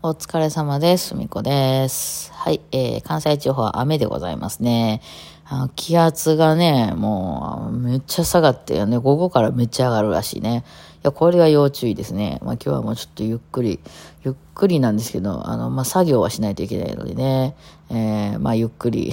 お疲れ様です。みこです。はい、えー、関西地方は雨でございますね。あの気圧がね、もう、めっちゃ下がってよね、午後からめっちゃ上がるらしいね。いや、これは要注意ですね。まあ今日はもうちょっとゆっくり、ゆっくりなんですけど、あの、まあ作業はしないといけないのでね、えー、まあゆっくり、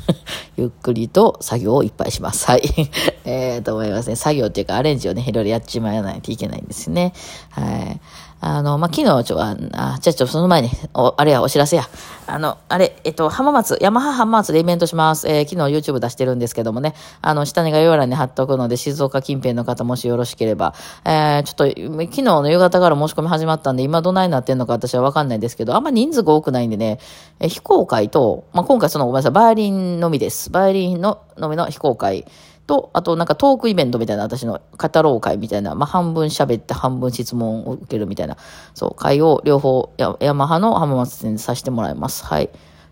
ゆっくりと作業をいっぱいします。はい。えー、と思いますね。作業っていうかアレンジをね、いろいろやっちまわないといけないんですね。はい。あの、まあ、昨日、ちょ、あ、あじゃちょ、その前に、お、あれや、お知らせや。あの、あれ、えっと、浜松、ヤマハ浜松でイベントします。えー、昨日 YouTube 出してるんですけどもね、あの、下根が要欄に貼っとくので、静岡近辺の方、もしよろしければ、えー、ちょっと、昨日の夕方から申し込み始まったんで、今どないなってんのか私はわかんないんですけど、あんま人数が多くないんでね、えー、非公開と、まあ、今回その、ごめんなさい、バイオリンのみです。バイオリンの、のみの非公開。と、あとなんかトークイベントみたいな、私の語ろう会みたいな、まあ、半分喋って半分質問を受けるみたいな、そう、会を両方、やヤマハの浜松店でさせてもらいます。はい。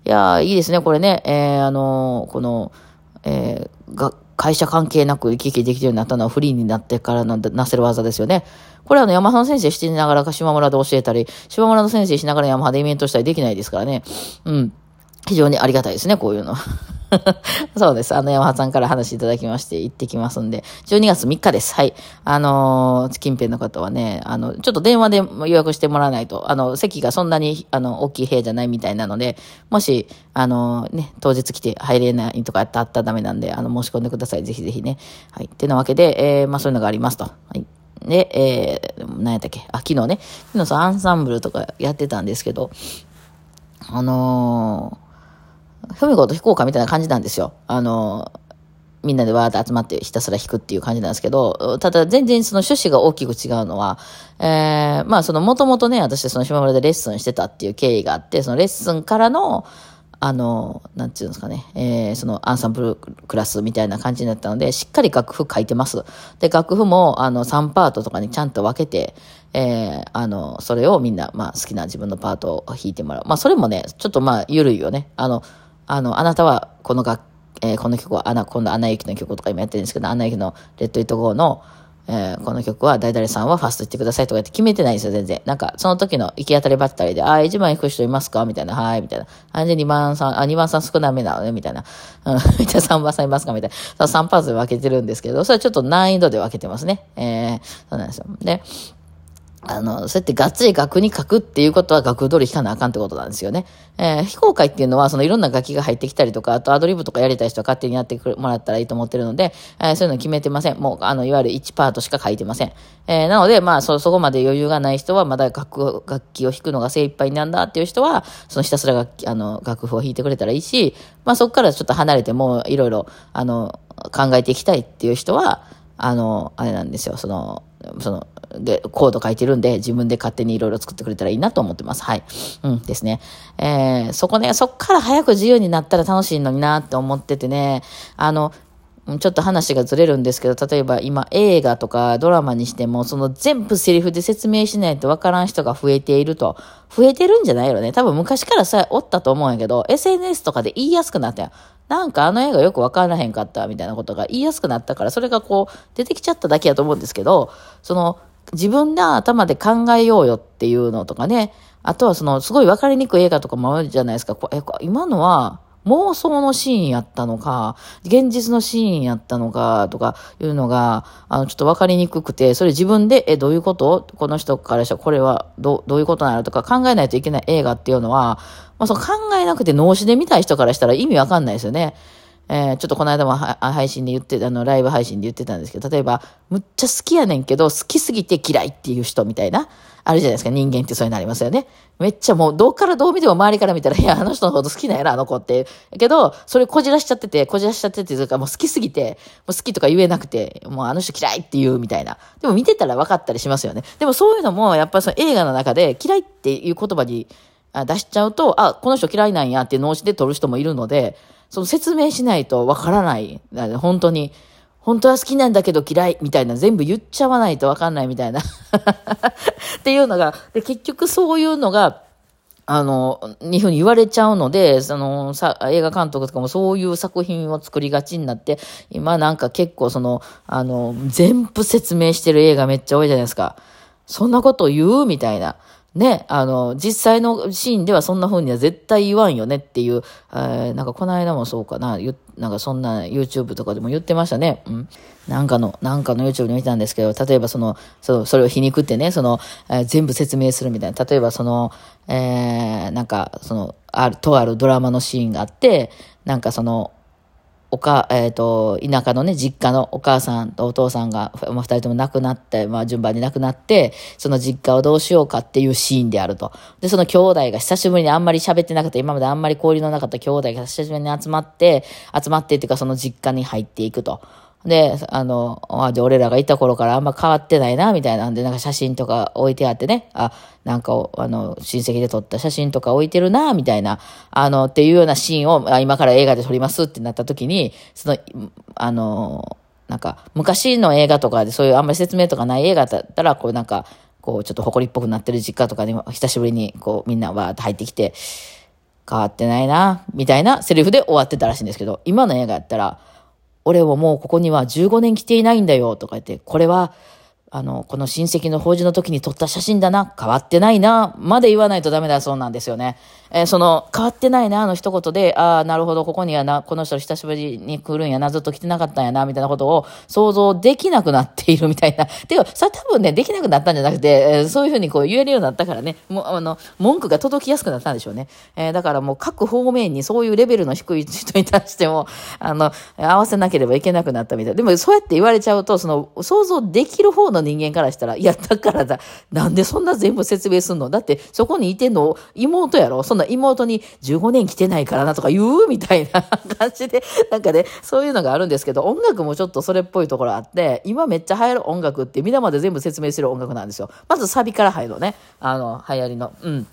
いやー、いいですね、これね、えー、あのー、この、えー、が、会社関係なく行き来できるようになったのはフリーになってからのなせる技ですよね。これはあの、山ハの先生してながら島村で教えたり、島村の先生しながら山ハでイベントしたりできないですからね。うん。非常にありがたいですね、こういうの。そうです。あの、山ハさんから話いただきまして、行ってきますんで、12月3日です。はい。あのー、近辺の方はね、あの、ちょっと電話で予約してもらわないと、あの、席がそんなに、あの、大きい部屋じゃないみたいなので、もし、あのー、ね、当日来て入れないとかあったらダメなんで、あの、申し込んでください。ぜひぜひね。はい。ってなわけで、えー、まあ、そういうのがありますと。はい。で、えー、何やったっけ？あ、昨日ね、昨日さ、アンサンブルとかやってたんですけど、あのー、ふみこと弾こうかみたいな感じなんですよ。あの、みんなでわーって集まってひたすら弾くっていう感じなんですけど、ただ全然その趣旨が大きく違うのは、えー、まあそのもともとね、私その島村でレッスンしてたっていう経緯があって、そのレッスンからの、あの、なんていうんですかね、えー、そのアンサンブルクラスみたいな感じになったので、しっかり楽譜書いてます。で、楽譜も、あの、3パートとかにちゃんと分けて、えー、あの、それをみんな、まあ好きな自分のパートを弾いてもらう。まあそれもね、ちょっとまあ緩いよね。あの、あの、あなたはこの楽、えー、この曲は、アナ、今度アナ雪の曲とか今やってるんですけど、アナ雪のレッド・イット・ゴーの、えー、この曲は誰々さんはファースト言ってくださいとかって決めてないんですよ、全然。なんか、その時の行き当たりばったりで、あ、1番行く人いますかみたいな、はい、みたいな。あ、じゃ2番さん、あ、2番さん少なめなのね、みたいな。うん、みたいな、3番さんいますかみたいな。3パーツで分けてるんですけど、それはちょっと難易度で分けてますね。えー、そうなんですよ。で、あの、そうやってがっつり楽に書くっていうことは楽通り弾かなあかんってことなんですよね。えー、非公開っていうのは、そのいろんな楽器が入ってきたりとか、あとアドリブとかやりたい人は勝手にやってもらったらいいと思ってるので、えー、そういうの決めてません。もう、あの、いわゆる1パートしか書いてません。えー、なので、まあ、そ、そこまで余裕がない人は、まだ楽、楽器を弾くのが精一杯なんだっていう人は、そのひたすら楽器、あの、楽譜を弾いてくれたらいいし、まあ、そこからちょっと離れても、いろいろ、あの、考えていきたいっていう人は、あの、あれなんですよ、その、その、で、コード書いてるんで、自分で勝手にいろいろ作ってくれたらいいなと思ってます。はい。うんですね。えー、そこね、そっから早く自由になったら楽しいのになって思っててね、あの、ちょっと話がずれるんですけど、例えば今映画とかドラマにしても、その全部セリフで説明しないとわからん人が増えていると。増えてるんじゃないよね。多分昔からさ、おったと思うんやけど、SNS とかで言いやすくなったやん。なんかあの映画よくわからへんかったみたいなことが言いやすくなったから、それがこう出てきちゃっただけやと思うんですけど、その自分で頭で考えようよっていうのとかね、あとはそのすごいわかりにくい映画とかもあるじゃないですか。こえ、今のは妄想のシーンやったのか、現実のシーンやったのか、とかいうのが、あの、ちょっとわかりにくくて、それ自分で、え、どういうこと？この人からしたらこれはど、どういうことなのとか考えないといけない映画っていうのは、まあ、その考えなくて脳死で見たい人からしたら意味わかんないですよね。えー、ちょっとこの間も配信で言って、あの、ライブ配信で言ってたんですけど、例えば、むっちゃ好きやねんけど、好きすぎて嫌いっていう人みたいな、あるじゃないですか、人間ってそういうのありますよね。めっちゃもう、どっからどう見ても周りから見たら、いや、あの人のこと好きなんやな、あの子って。けど、それこじらしちゃってて、こじらしちゃってて、というか、もう好きすぎて、もう好きとか言えなくて、もうあの人嫌いって言うみたいな。でも見てたら分かったりしますよね。でもそういうのも、やっぱりその映画の中で、嫌いっていう言葉に出しちゃうと、あ、この人嫌いなんやって脳死で撮る人もいるので、その説明しないとわからない。本当に。本当は好きなんだけど嫌いみたいな全部言っちゃわないとわかんないみたいな っていうのが、で、結局そういうのが、あの、にふうに言われちゃうので、その、さ、映画監督とかもそういう作品を作りがちになって、今なんか結構その、あの、全部説明してる映画めっちゃ多いじゃないですか。そんなこと言う？みたいな。ね、あの、実際のシーンではそんな風には絶対言わんよねっていう、えー、なんかこの間もそうかな、なんかそんな YouTube とかでも言ってましたね。うん。なんかの、なんかの YouTube で見たんですけど、例えばその、そそれを皮肉ってね、その、えー、全部説明するみたいな。例えばその、えー、なんか、その、ある、とあるドラマのシーンがあって、なんかその、おか、えっ、ー、と、田舎のね、実家のお母さんとお父さんが、まあ、二人とも亡くなって、まあ、順番に亡くなって、その実家をどうしようかっていうシーンであると。で、その兄弟が久しぶりにあんまり喋ってなかった、今まであんまり交流のなかった兄弟が久しぶりに集まって、集まってっていうかその実家に入っていくと。で、あの、あ、じゃ俺らがいた頃からあんま変わってないな、みたいなんで、なんか写真とか置いてあってね、あ、なんか、あの、親戚で撮った写真とか置いてるな、みたいな、あの、っていうようなシーンを、あ今から映画で撮りますってなった時に、その、あの、なんか、昔の映画とかでそういうあんまり説明とかない映画だったら、こうなんか、こうちょっと誇りっぽくなってる実家とかに久しぶりにこうみんなわーって入ってきて、変わってないな、みたいなセリフで終わってたらしいんですけど、今の映画やったら、俺をもうここには15年来ていないんだよとか言って、これはあの、この親戚の法事の時に撮った写真だな、変わってないな、まで言わないとダメだそうなんですよね。えー、その、変わってないな、あの一言で、ああ、なるほど、ここにはな、この人久しぶりに来るんやな、ずっと来てなかったんやな、みたいなことを想像できなくなっているみたいな。てか、それ多分ね、できなくなったんじゃなくて、えー、そういうふうにこう言えるようになったからね、もう、あの、文句が届きやすくなったんでしょうね。えー、だからもう各方面にそういうレベルの低い人に対しても、あの、合わせなければいけなくなったみたい。でも、そうやって言われちゃうと、その、想像できる方の人間からしたら、いや、だからだ、なんでそんな全部説明すんの？だって、そこにいてんの妹やろ？そんな妹に15年来てないからなとか言うみたいな感じで、なんかね、そういうのがあるんですけど、音楽もちょっとそれっぽいところあって、今めっちゃ流行る音楽って皆まで全部説明する音楽なんですよ。まずサビから入るのね。あの、流行りの。うん。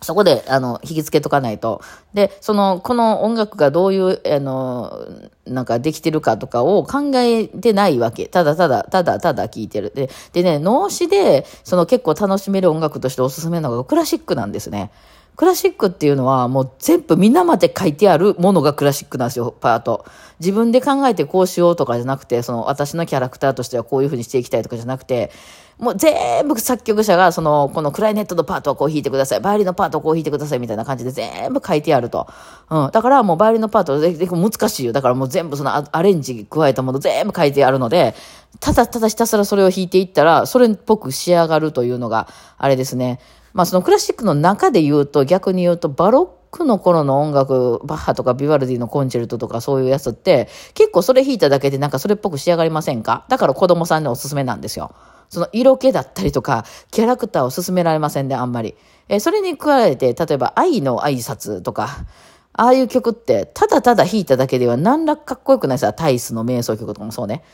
そこで、あの、引き付けとかないと。で、その、この音楽がどういう、あの、なんかできてるかとかを考えてないわけ。ただただ、ただただ聴いてる。で、でね、脳死で、その結構楽しめる音楽としておすすめなのがクラシックなんですね。クラシックっていうのはもう全部皆まで書いてあるものがクラシックなんですよ、パート。自分で考えてこうしようとかじゃなくて、その私のキャラクターとしてはこういうふうにしていきたいとかじゃなくて、もう全部作曲者が、その、このクライネットのパートをこう弾いてください。バイオリンのパートをこう弾いてくださいみたいな感じで全部書いてあると。うん。だからもうバイオリンのパートで難しいよ。だからもう全部そのアレンジ加えたもの全部書いてあるので、ただただひたすらそれを弾いていったら、それっぽく仕上がるというのが、あれですね。まあそのクラシックの中で言うと、逆に言うと、バロックの頃の音楽、バッハとかビワルディのコンチェルトとかそういうやつって、結構それ弾いただけでなんかそれっぽく仕上がりませんか？だから子供さんにおすすめなんですよ。その色気だったりとか、キャラクターを進められませんね、あんまり。え、それに加えて、例えば愛の挨拶とか、ああいう曲って、ただただ弾いただけでは何らかっこよくないさ、タイスの瞑想曲とかもそうね。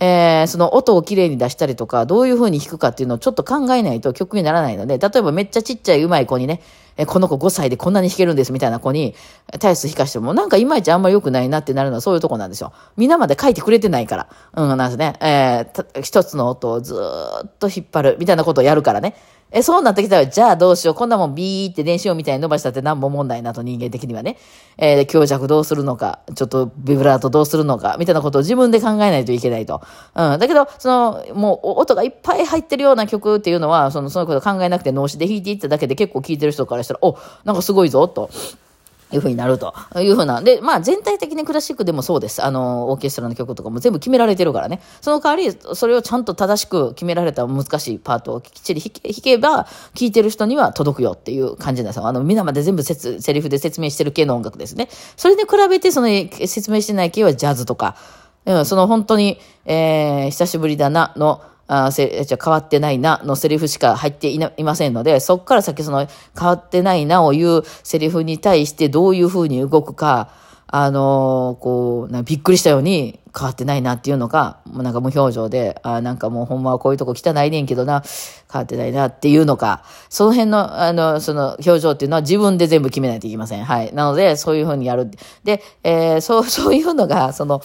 えー、その音をきれいに出したりとか、どういう風に弾くかっていうのをちょっと考えないと曲にならないので、例えばめっちゃちっちゃいうまい子にね、えこの子5歳でこんなに弾けるんですみたいな子に、タイス弾かしても、なんかいまいちあんまり良くないなってなるのはそういうとこなんですよ。皆まで書いてくれてないから。うん、なんですね。えー、一つの音をずっと引っ張るみたいなことをやるからね。え、そうなってきたら、じゃあどうしよう。こんなもんビーって電子音みたいに伸ばしたって何も問題なと人間的にはね。えー、強弱どうするのか、ちょっとビブラートどうするのか、みたいなことを自分で考えないといけないと。うん。だけど、その、もう音がいっぱい入ってるような曲っていうのは、その、そういうこと考えなくて脳死で弾いていっただけで結構聴いてる人からしたら、お、なんかすごいぞ、と。いうふうになるというふうな。で、まあ全体的にクラシックでもそうです。あの、オーケストラの曲とかも全部決められてるからね。その代わり、それをちゃんと正しく決められた難しいパートをきっちり弾け弾けば、聴いてる人には届くよっていう感じなんですよ。あの、皆まで全部せつセリフで説明してる系の音楽ですね。それに比べて、その説明してない系はジャズとか、うん、その本当に、えー、久しぶりだなの、あせじゃ変わってないなのセリフしか入っていないませんので、そこから先その変わってないなを言うセリフに対してどういうふうに動くか、あのー、こう、びっくりしたように変わってないなっていうのか、もうなんか無表情で、あなんかもうほんまはこういうとこ汚いねんけどな、変わってないなっていうのか、その辺の、あの、その表情っていうのは自分で全部決めないといけません。はい。なので、そういうふうにやる。で、えー、そう、そういうのが、その、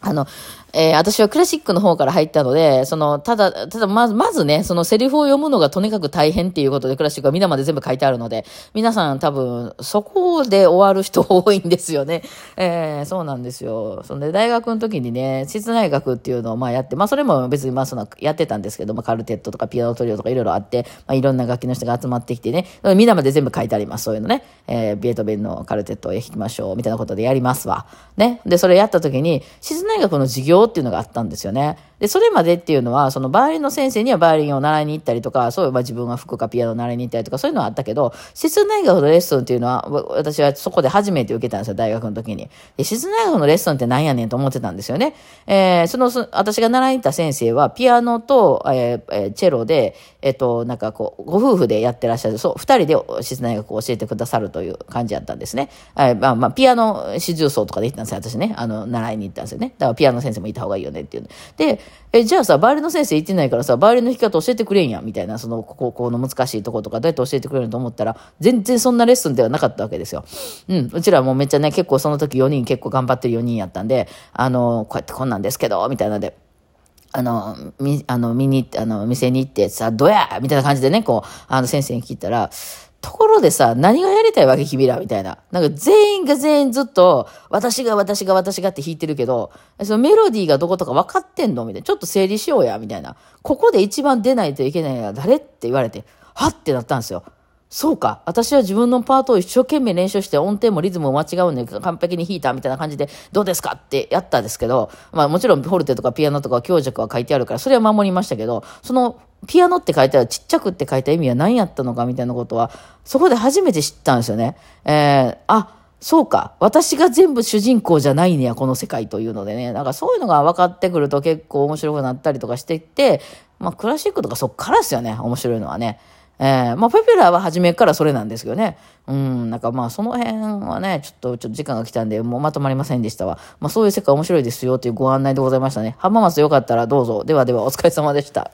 あの、えー、私はクラシックの方から入ったので、その、ただ、ただ、まず、まずね、そのセリフを読むのがとにかく大変っていうことで、クラシックは皆まで全部書いてあるので、皆さん多分、そこで終わる人多いんですよね。えー、そうなんですよ。そんで、大学の時にね、室内楽っていうのをまあやって、まあそれも別にまあその、やってたんですけども、カルテットとかピアノトリオとかいろいろあって、まあいろんな楽器の人が集まってきてね、皆まで全部書いてあります。そういうのね。えー、ベートベンのカルテットを弾きましょう、みたいなことでやりますわ。ね。で、それやった時に、室内楽の授業っていうのがあったんですよね。で、それまでっていうのは、そのバイオリンの先生にはバイオリンを習いに行ったりとか、そういえば自分が吹くかピアノを習いに行ったりとか、そういうのはあったけど、室内楽のレッスンっていうのは、私はそこで初めて受けたんですよ、大学の時に。で、室内楽のレッスンって何やねんと思ってたんですよね。えー、その、私が習いに行った先生は、ピアノと、えー、チェロで、えっ、と、なんかこう、ご夫婦でやってらっしゃる、そう、二人で室内楽を教えてくださるという感じやったんですね。えー、まあまあ、ピアノ四重奏とかで行ったんですよ、私ね。あの、習いに行ったんですよね。だからピアノ先生もいた方がいいよねっていう。で、え、じゃあさ、バイオリンの先生行ってないからさ、バイオリンの弾き方教えてくれんや、みたいな、その高校の難しいとことかどうやって教えてくれると思ったら、全然そんなレッスンではなかったわけですよ。うん、うちらもめっちゃね、結構その時4人結構頑張ってる4人やったんで、あの、こうやってこんなんですけど、みたいなので、あの、み、あの、見に、あの、店に行ってさ、どやみたいな感じでね、こう、あの、先生に聞いたら、ところでさ、何がやりたいわけ君らみたいな。なんか全員が全員ずっと、私が私が私がって弾いてるけど、そのメロディーがどことか分かってんの？みたいな。ちょっと整理しようや、みたいな。ここで一番出ないといけないのは誰って言われて、はってなったんですよ。そうか。私は自分のパートを一生懸命練習して音程もリズムも間違うんで完璧に弾いたみたいな感じでどうですかってやったんですけど、まあもちろんフォルテとかピアノとか強弱は書いてあるからそれは守りましたけど、そのピアノって書いてあるちっちゃくって書いた意味は何やったのかみたいなことはそこで初めて知ったんですよね。えー、あ、そうか。私が全部主人公じゃないねや、この世界というのでね。なんかそういうのが分かってくると結構面白くなったりとかしていって、まあクラシックとかそっからですよね。面白いのはね。えー、まあ、ペペラーは初めからそれなんですけどね。うん、なんかまあ、その辺はね、ちょっと、ちょっと時間が来たんで、もうまとまりませんでしたわ。まあ、そういう世界面白いですよというご案内でございましたね。浜松よかったらどうぞ。ではでは、お疲れ様でした。